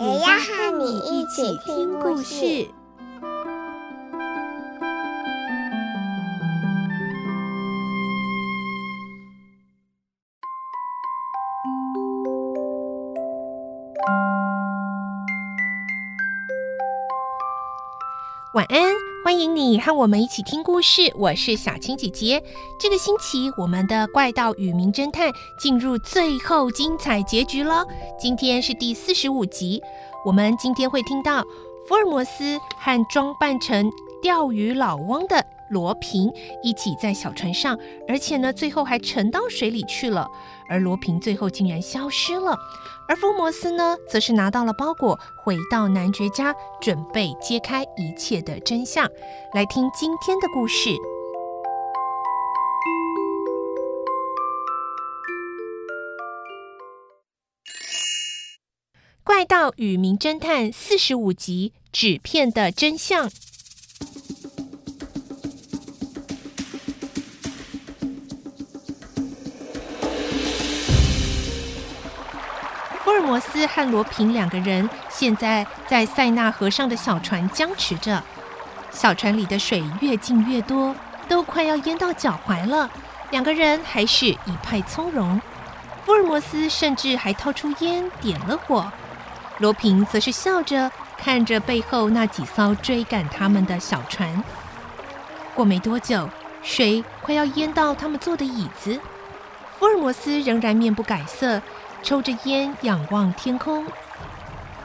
也要和你一起听故事。晚安，欢迎你和我们一起听故事。我是小青姐姐。这个星期，我们的怪盗与名侦探进入最后精彩结局了。今天是第四十五集，我们今天会听到福尔摩斯和装扮成钓鱼老翁的罗平一起在小船上，而且呢，最后还沉到水里去了。而罗平最后竟然消失了，而福摩斯呢，则是拿到了包裹，回到男爵家，准备揭开一切的真相。来听今天的故事，《怪盗与名侦探》四十五集：纸片的真相。斯和罗平两个人现在在塞纳河上的小船僵持着，小船里的水越进越多，都快要淹到脚踝了。两个人还是一派从容。福尔摩斯甚至还掏出烟点了火，罗平则是笑着看着背后那几艘追赶他们的小船。过没多久，水快要淹到他们坐的椅子，福尔摩斯仍然面不改色。抽着烟，仰望天空，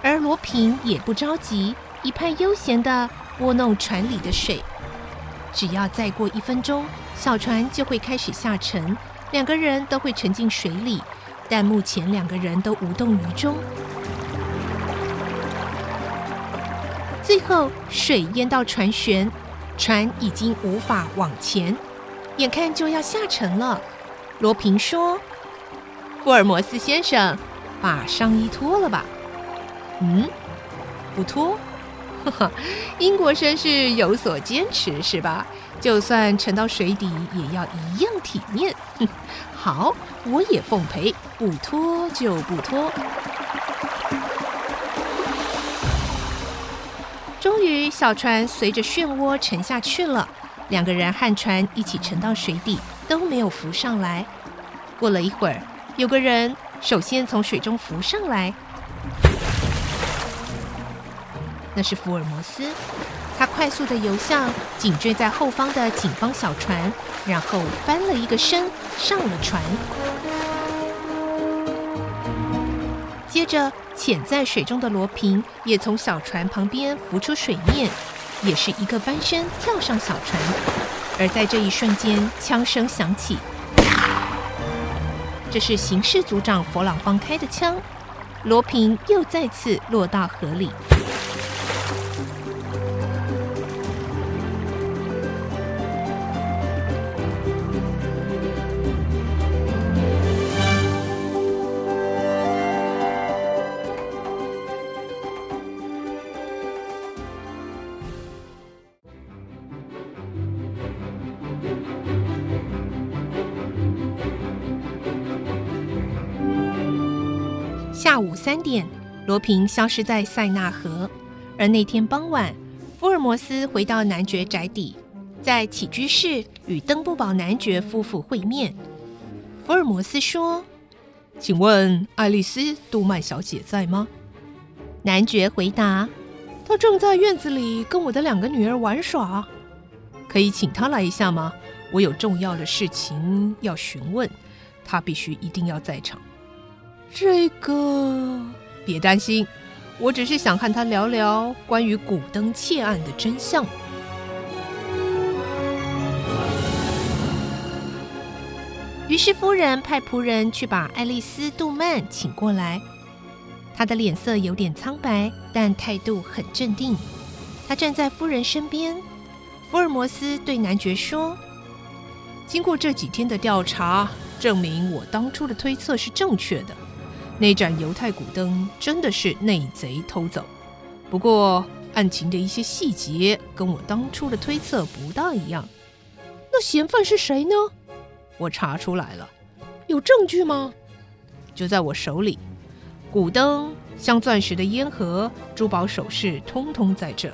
而罗平也不着急，一派悠闲地拨弄船里的水。只要再过一分钟，小船就会开始下沉，两个人都会沉进水里。但目前两个人都无动于衷。最后，水淹到船舷，船已经无法往前，眼看就要下沉了。罗平说。福尔摩斯先生，把上衣脱了吧。嗯，不脱。哈哈，英国绅士有所坚持是吧？就算沉到水底，也要一样体面。哼，好，我也奉陪，不脱就不脱。终于，小船随着漩涡沉下去了，两个人和船一起沉到水底，都没有浮上来。过了一会儿。有个人首先从水中浮上来，那是福尔摩斯。他快速的游向紧追在后方的警方小船，然后翻了一个身上了船。接着，潜在水中的罗平也从小船旁边浮出水面，也是一个翻身跳上小船。而在这一瞬间，枪声响起。这是刑事组长佛朗芳开的枪，罗平又再次落到河里。下午三点，罗平消失在塞纳河。而那天傍晚，福尔摩斯回到男爵宅邸，在起居室与登布堡男爵夫妇会面。福尔摩斯说：“请问爱丽丝·杜曼小姐在吗？”男爵回答：“她正在院子里跟我的两个女儿玩耍。可以请她来一下吗？我有重要的事情要询问，她必须一定要在场。”这个别担心，我只是想和他聊聊关于古登窃案的真相。于是夫人派仆人去把爱丽丝·杜曼请过来。她的脸色有点苍白，但态度很镇定。她站在夫人身边。福尔摩斯对男爵说：“经过这几天的调查，证明我当初的推测是正确的。那盏犹太古灯真的是内贼偷走。不过，案情的一些细节跟我当初的推测不大一样。那嫌犯是谁呢？我查出来了。有证据吗？就在我手里。古灯、镶钻石的烟盒、珠宝首饰，通通在这。”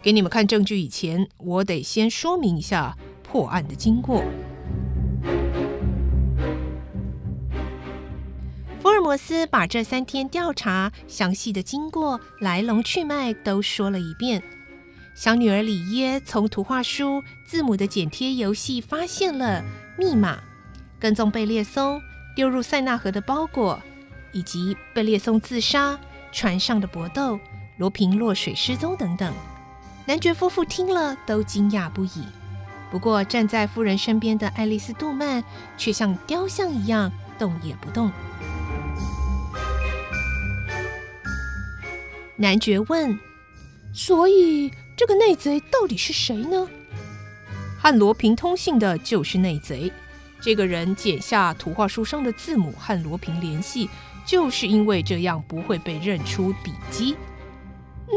给你们看证据以前，我得先说明一下破案的经过。摩斯把这三天调查详细的经过、来龙去脉都说了一遍。小女儿里耶从图画书字母的剪贴游戏发现了密码，跟踪贝列松丢入塞纳河的包裹，以及贝列松自杀、船上的搏斗、罗平落水失踪等等。男爵夫妇听了都惊讶不已，不过站在夫人身边的爱丽丝·杜曼却像雕像一样动也不动。男爵问：“所以这个内贼到底是谁呢？”和罗平通信的就是内贼。这个人剪下图画书上的字母和罗平联系，就是因为这样不会被认出笔迹。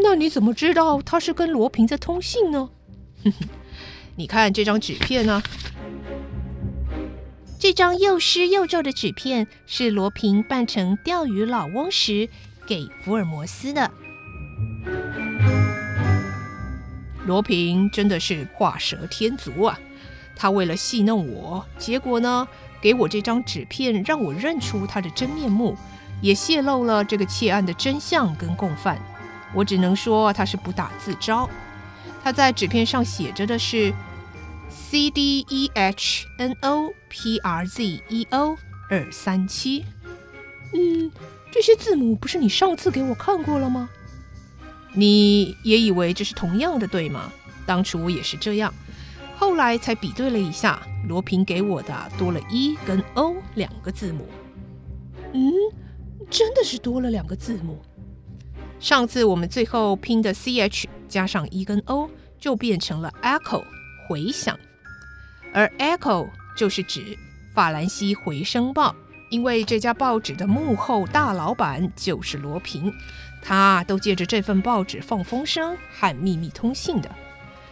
那你怎么知道他是跟罗平在通信呢？哼哼，你看这张纸片呢、啊？这张又湿又皱的纸片是罗平扮成钓鱼老翁时给福尔摩斯的。罗平真的是画蛇添足啊！他为了戏弄我，结果呢，给我这张纸片让我认出他的真面目，也泄露了这个窃案的真相跟共犯。我只能说他是不打自招。他在纸片上写着的是 C D E H N O P R Z E O 二三七。嗯，这些字母不是你上次给我看过了吗？你也以为这是同样的，对吗？当初我也是这样，后来才比对了一下，罗平给我的多了 E 跟 O 两个字母。嗯，真的是多了两个字母。上次我们最后拼的 ch 加上 e 跟 o 就变成了 echo 回响，而 echo 就是指法兰西回声报，因为这家报纸的幕后大老板就是罗平，他都借着这份报纸放风声和秘密通信的，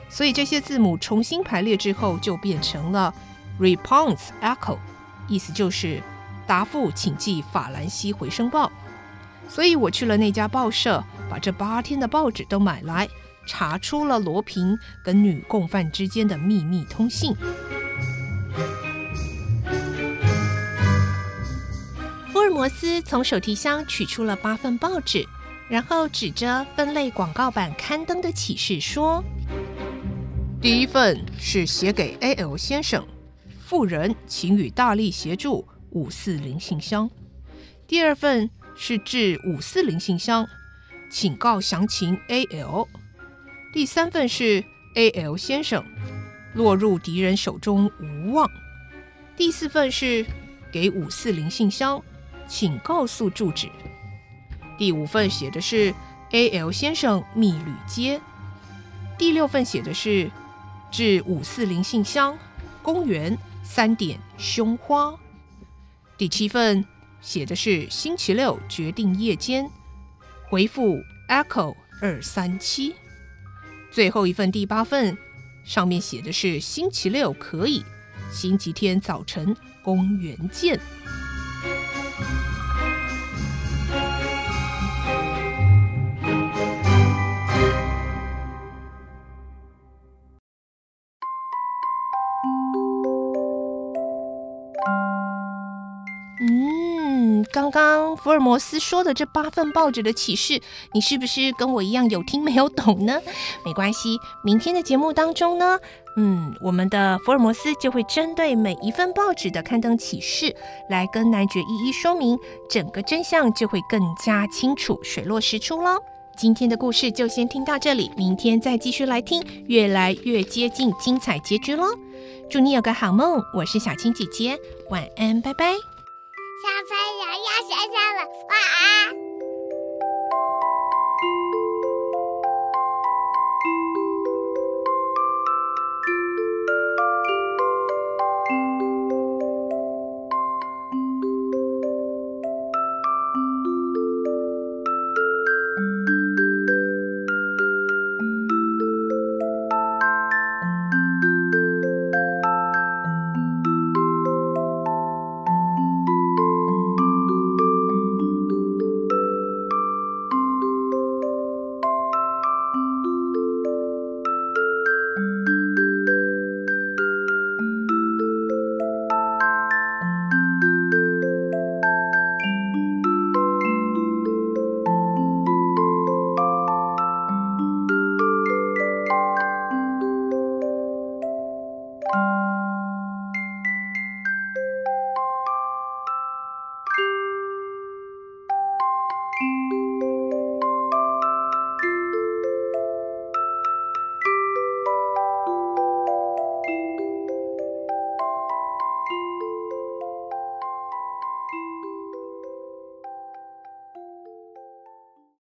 所以这些字母重新排列之后就变成了 response echo，意思就是答复请寄法兰西回声报。所以我去了那家报社，把这八天的报纸都买来，查出了罗平跟女共犯之间的秘密通信。摩斯从手提箱取出了八份报纸，然后指着分类广告版刊登的启事说：“第一份是写给 A.L 先生，富人请与大力协助五四零信箱。第二份。”是致五四零信箱，请告详情 A.L。第三份是 A.L 先生落入敌人手中无望。第四份是给五四零信箱，请告诉住址。第五份写的是 A.L 先生密旅街。第六份写的是至五四零信箱，公园三点胸花。第七份。写的是星期六决定夜间回复 Echo 二三七，最后一份第八份上面写的是星期六可以，星期天早晨公园见。福尔摩斯说的这八份报纸的启示，你是不是跟我一样有听没有懂呢？没关系，明天的节目当中呢，嗯，我们的福尔摩斯就会针对每一份报纸的刊登启示来跟男爵一一说明，整个真相就会更加清楚，水落石出喽。今天的故事就先听到这里，明天再继续来听，越来越接近精彩结局喽。祝你有个好梦，我是小青姐姐，晚安，拜拜。小朋友要睡觉了，晚安。